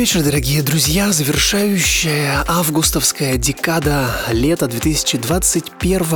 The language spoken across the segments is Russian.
Вечер, дорогие друзья. Завершающая августовская декада лета 2021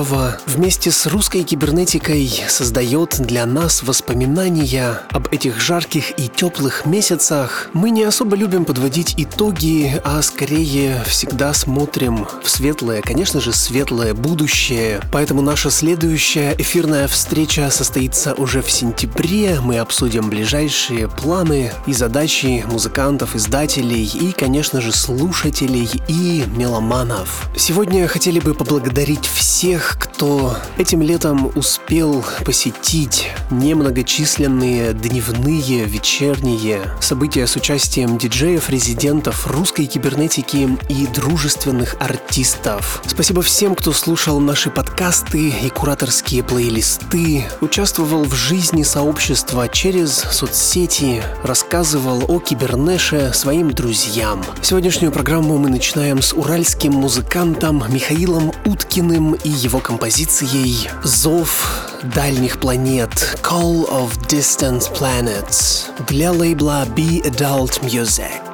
вместе с русской кибернетикой создает для нас воспоминания об этих жарких и теплых месяцах. Мы не особо любим подводить итоги, а скорее всегда смотрим в светлое, конечно же, светлое будущее. Поэтому наша следующая эфирная встреча состоится уже в сентябре. Мы обсудим ближайшие планы и задачи музыкантов, издателей читателей и, конечно же, слушателей и меломанов. Сегодня хотели бы поблагодарить всех, кто этим летом успел посетить немногочисленные дневные, вечерние события с участием диджеев, резидентов русской кибернетики и дружественных артистов. Спасибо всем, кто слушал наши подкасты и кураторские плейлисты, участвовал в жизни сообщества через соцсети, рассказывал о кибернеше своим своим друзьям. Сегодняшнюю программу мы начинаем с уральским музыкантом Михаилом Уткиным и его композицией «Зов дальних планет» Call of Distant Planets для лейбла Be Adult Music.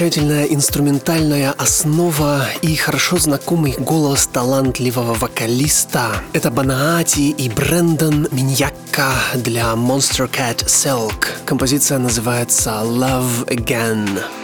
Замечательная инструментальная основа и хорошо знакомый голос талантливого вокалиста. Это Банаати и Брэндон Миньякка для Monster Cat Silk. Композиция называется Love Again.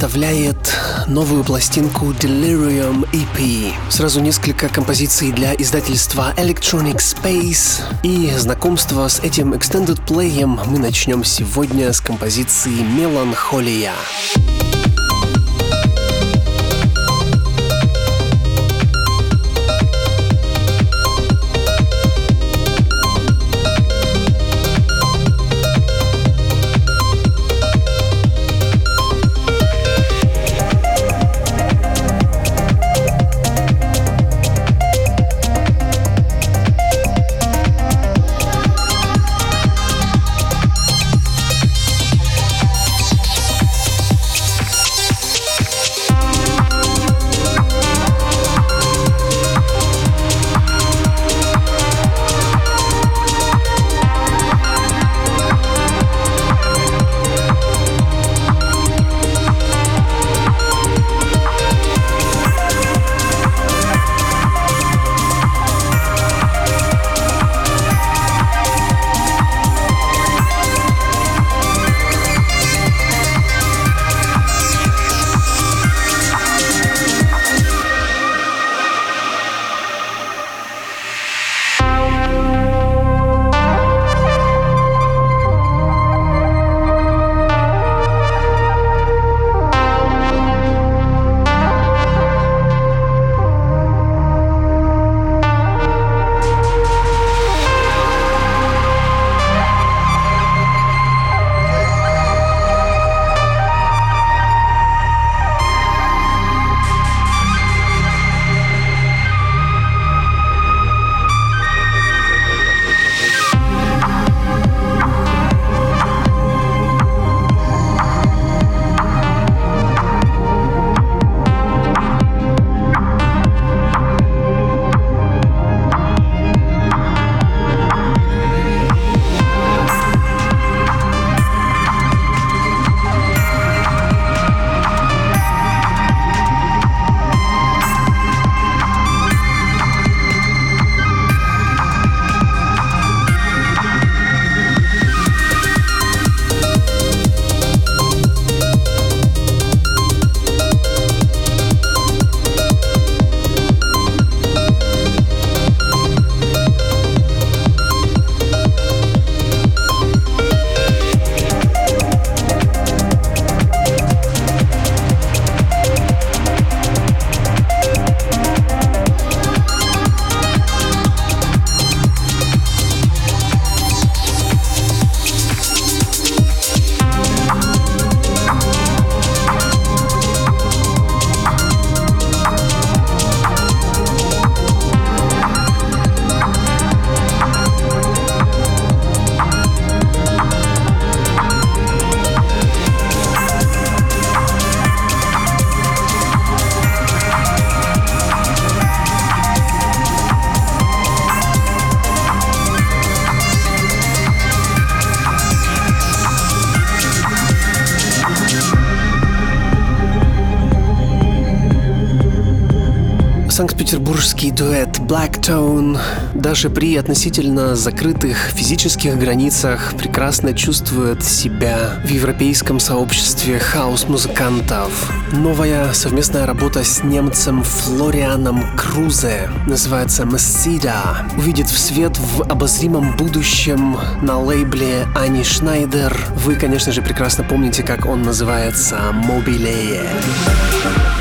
Представляет новую пластинку Delirium EP. Сразу несколько композиций для издательства Electronic Space. И знакомство с этим Extended Play мы начнем сегодня с композиции Меланхолия. Санкт-Петербургский Blacktone даже при относительно закрытых физических границах прекрасно чувствует себя в европейском сообществе хаос-музыкантов. Новая совместная работа с немцем Флорианом Крузе называется Мессида увидит в свет в обозримом будущем на лейбле Ани Шнайдер. Вы, конечно же, прекрасно помните, как он называется «Mobilee». усиленно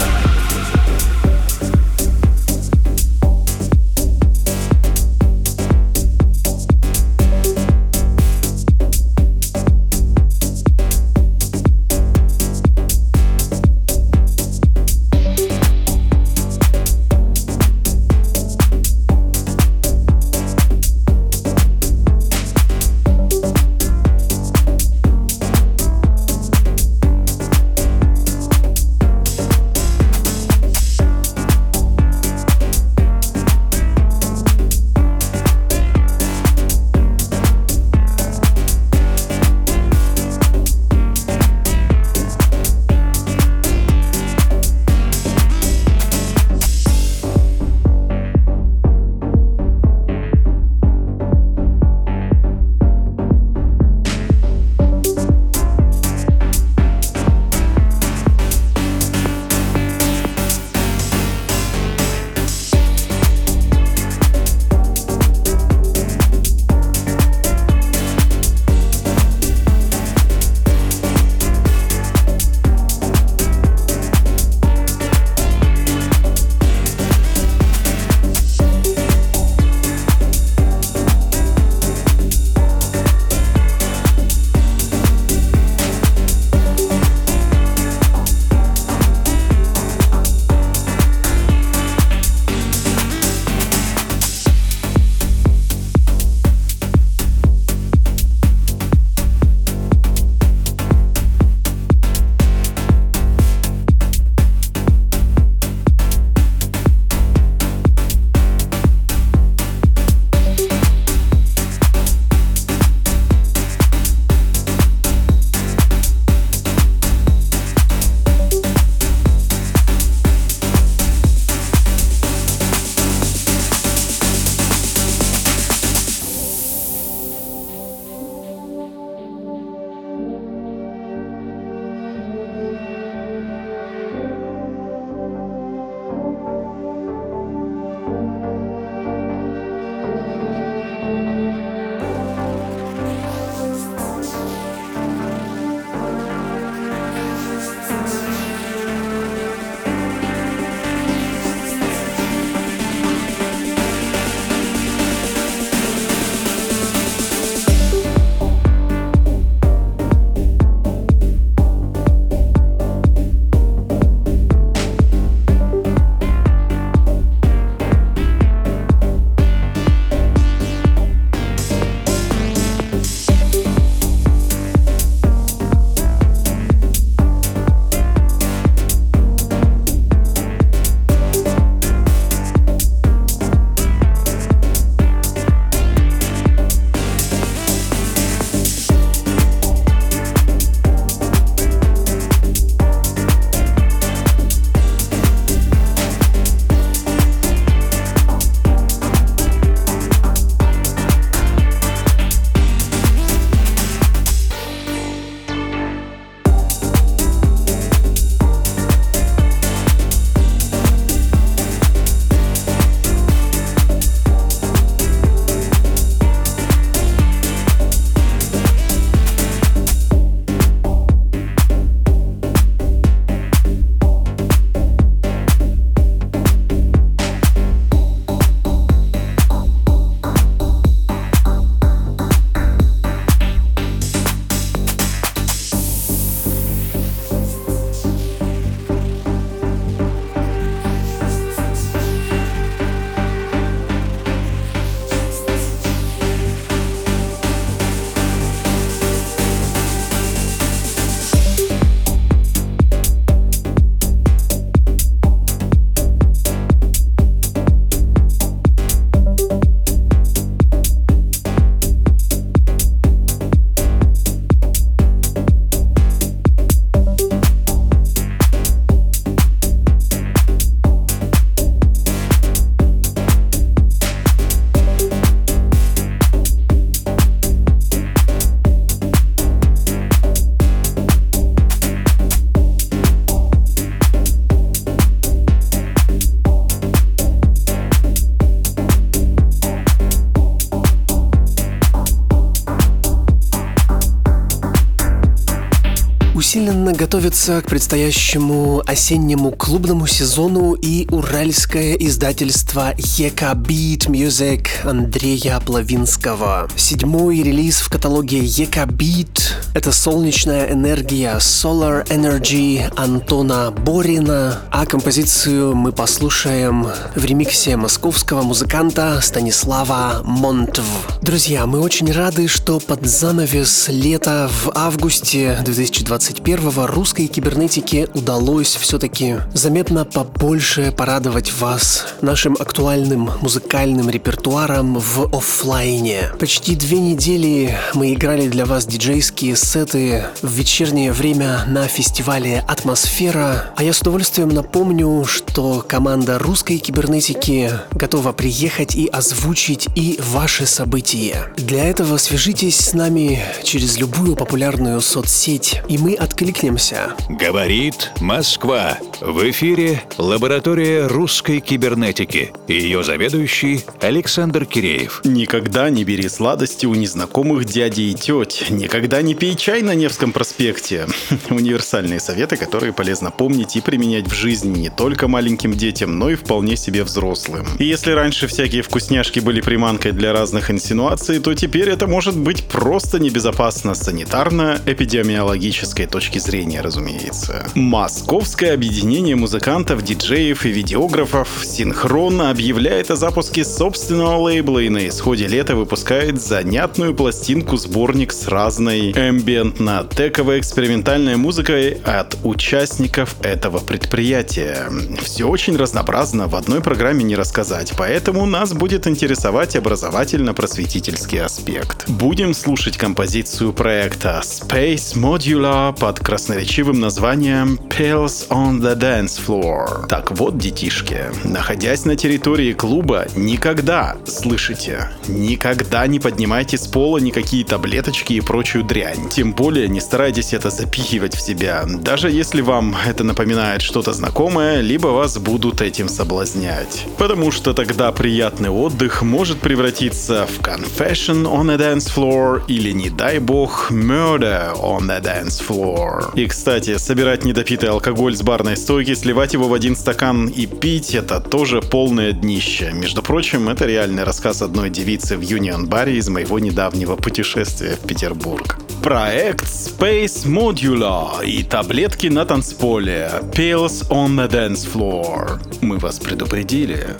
готовится к предстоящему осеннему клубному сезону и уральское издательство Ека Beat Music Андрея Плавинского. Седьмой релиз в каталоге Ека Beat — это солнечная энергия Solar Energy Антона Борина, а композицию мы послушаем в ремиксе московского музыканта Станислава Монтв. Друзья, мы очень рады, что под занавес лета в августе 2021 русской кибернетике удалось все-таки заметно побольше порадовать вас нашим актуальным музыкальным репертуаром в офлайне. Почти две недели мы играли для вас диджейские сеты в вечернее время на фестивале «Атмосфера», а я с удовольствием напомню, что команда русской кибернетики готова приехать и озвучить и ваши события. Для этого свяжитесь с нами через любую популярную соцсеть, и мы откликнемся. Говорит Москва. В эфире лаборатория русской кибернетики. Ее заведующий Александр Киреев. Никогда не бери сладости у незнакомых дядей и теть. Никогда не пей чай на Невском проспекте. Универсальные советы, которые полезно помнить и применять в жизни не только маленьким детям, но и вполне себе взрослым. И если раньше всякие вкусняшки были приманкой для разных инсинуаций, то теперь это может быть просто небезопасно с санитарно-эпидемиологической точки зрения, разумеется. Московское объединение музыкантов, диджеев и видеографов синхронно объявляет о запуске собственного лейбла и на исходе лета выпускает занятную пластинку-сборник с разной эмбиентно-тековой экспериментальной музыкой от участников этого предприятия. Все очень разнообразно, в одной программе не рассказать, поэтому нас будет интересовать образовательно-просветительский аспект. Будем слушать композицию проекта Space Modular под красноречивым названием Pills on the Dance Floor. Так вот, детишки, находясь на территории клуба, никогда, слышите, никогда не поднимайте с пола никакие таблеточки и прочую дрянь. Тем более не старайтесь это запихивать в себя, даже если вам это напоминает что-то знакомое, либо вас будут этим соблазнять. Потому что тогда приятный отдых может превратиться в confession on a dance floor или, не дай бог, murder on a dance floor. И, кстати, собирать недопитый алкоголь с барной стойки, сливать его в один стакан и пить — это тоже полное днище. Между прочим, это реальный рассказ одной девицы в Union Баре из моего недавнего путешествия в Петербург. Проект Space Modular и таблетки на танцполе Pills on the Dance Floor. Мы вас предупредили.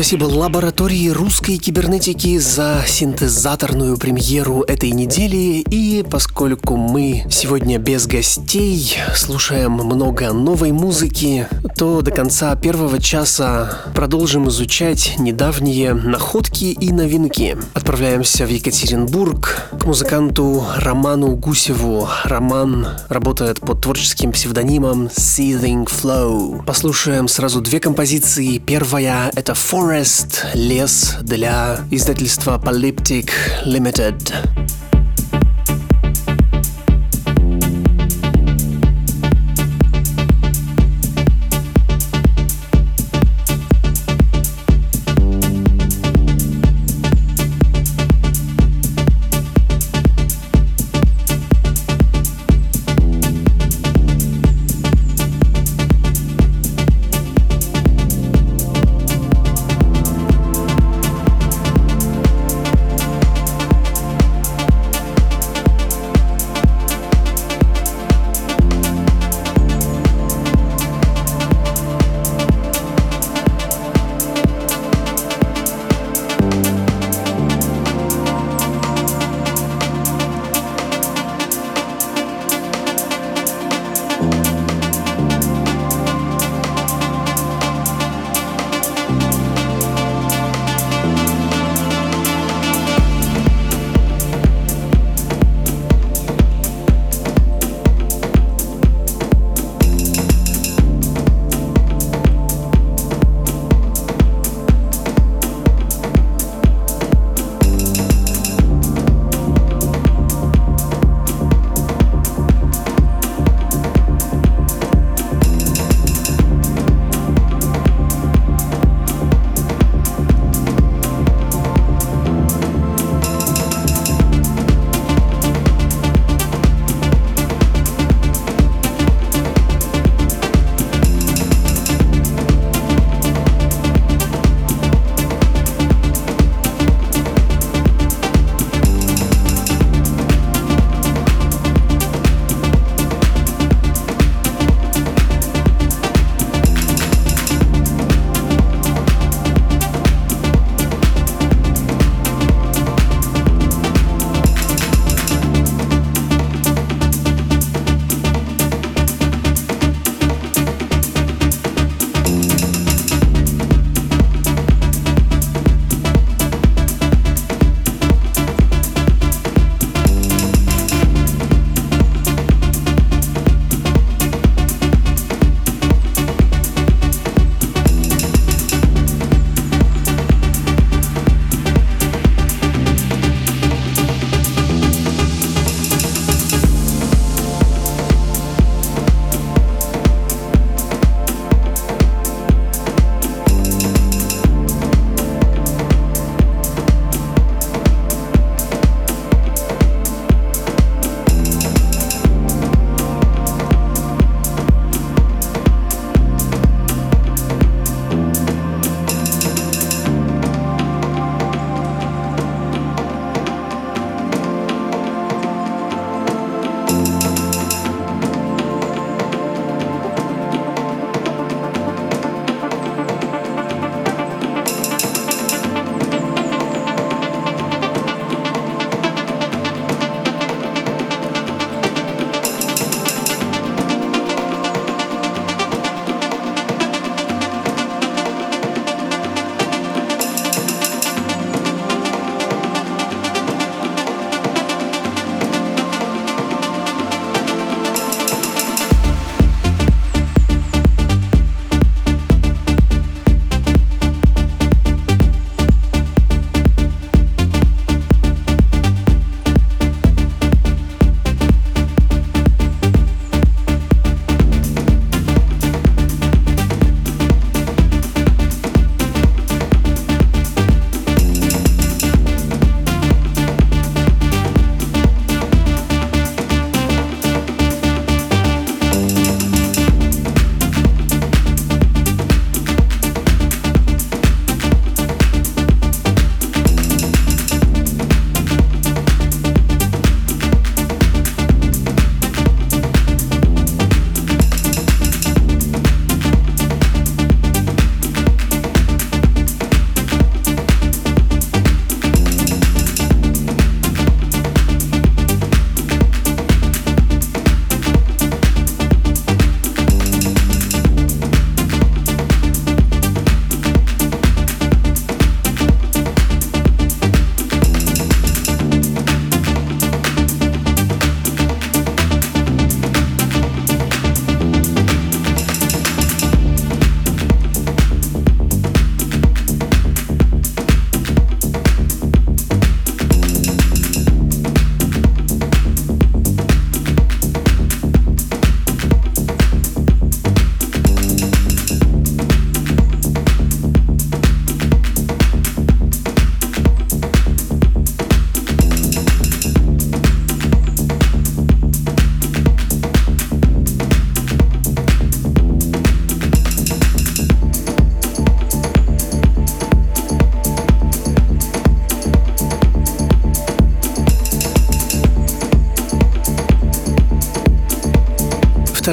Спасибо лаборатории русской кибернетики за синтезаторную премьеру этой недели. И поскольку мы сегодня без гостей, слушаем много новой музыки, то до конца первого часа продолжим изучать недавние находки и новинки. Отправляемся в Екатеринбург к музыканту Роману Гусеву. Роман работает под творческим псевдонимом Seething Flow. Послушаем сразу две композиции. Первая — это Forest, лес для издательства Polyptic Limited.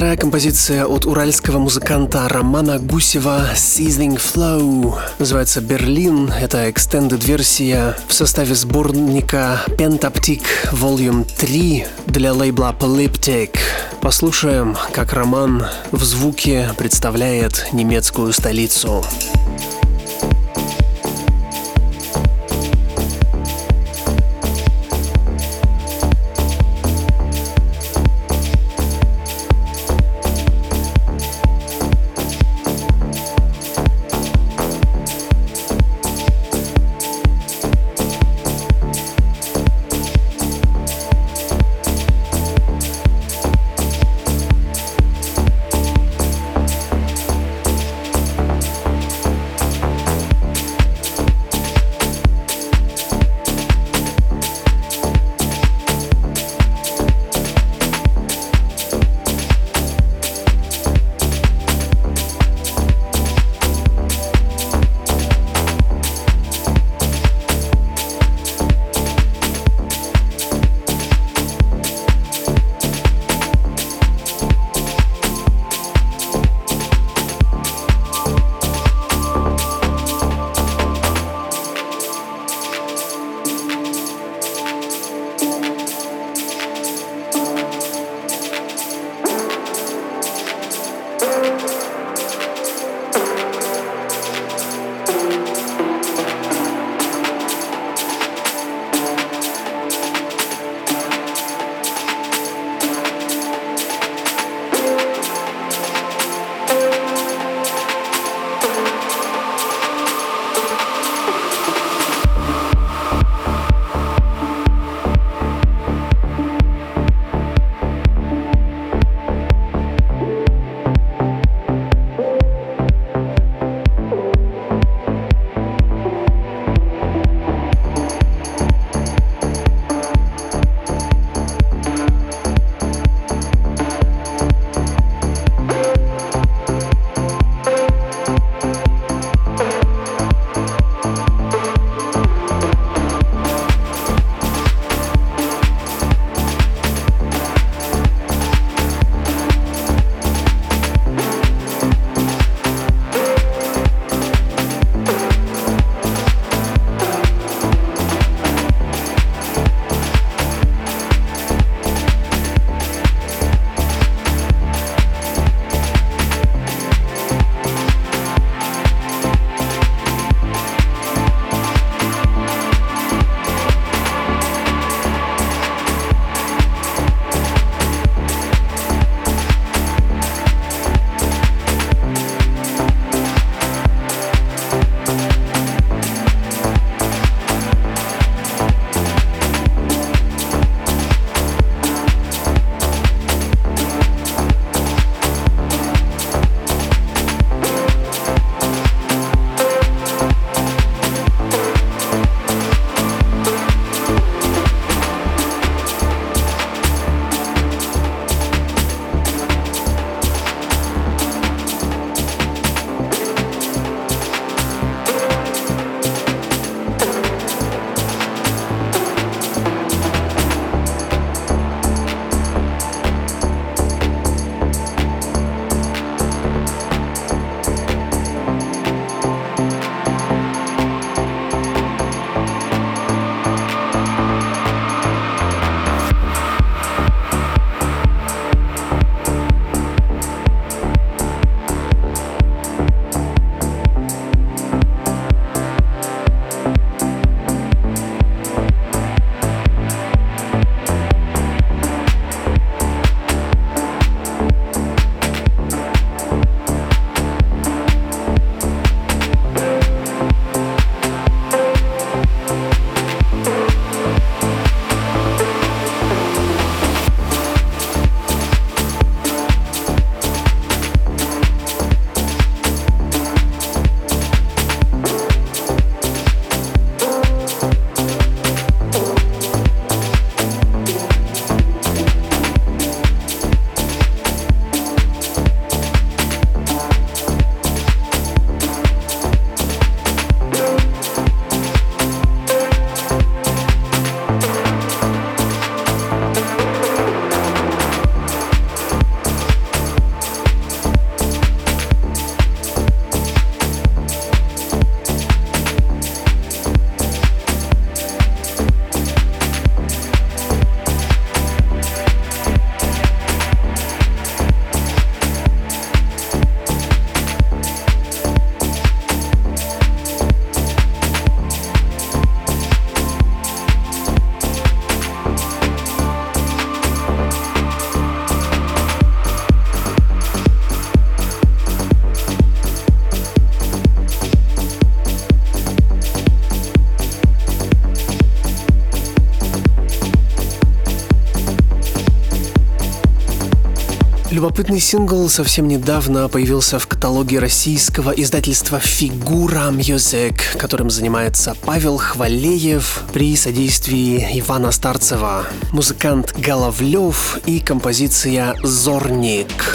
Вторая композиция от уральского музыканта Романа Гусева «Seasoning Flow». Называется «Берлин». Это экстендед-версия в составе сборника Pentaptic Volume 3 для лейбла Polyptic. Послушаем, как Роман в звуке представляет немецкую столицу. Любопытный сингл совсем недавно появился в каталоге российского издательства «Фигура Music», которым занимается Павел Хвалеев при содействии Ивана Старцева, музыкант Головлев и композиция «Зорник».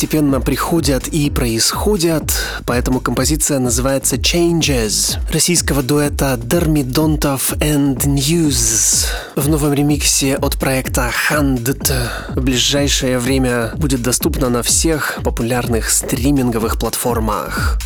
Постепенно приходят и происходят, поэтому композиция называется Changes российского дуэта Дермидонтов and News в новом ремиксе от проекта Handed. В ближайшее время будет доступна на всех популярных стриминговых платформах.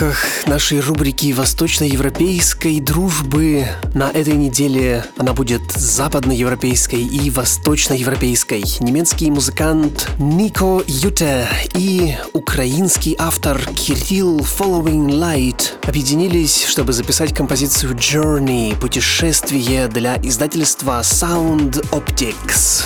Рамках нашей рубрики восточноевропейской дружбы на этой неделе она будет западноевропейской и восточноевропейской. Немецкий музыкант Нико Юте и украинский автор Кирилл Following Light объединились, чтобы записать композицию Journey – путешествие для издательства Sound Optics.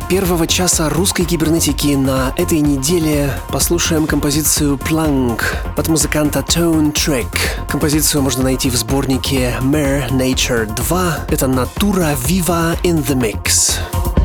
Первого часа русской кибернетики на этой неделе послушаем композицию Plank от музыканта Tone Track. Композицию можно найти в сборнике Mere Nature 2. Это Natura Viva in the Mix.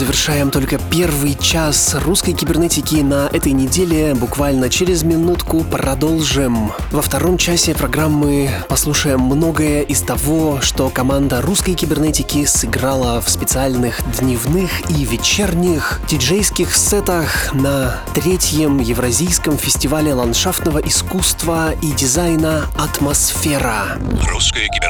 Завершаем только первый час русской кибернетики на этой неделе. Буквально через минутку продолжим. Во втором часе программы послушаем многое из того, что команда русской кибернетики сыграла в специальных дневных и вечерних диджейских сетах на третьем Евразийском фестивале ландшафтного искусства и дизайна «Атмосфера». Русская кибернетика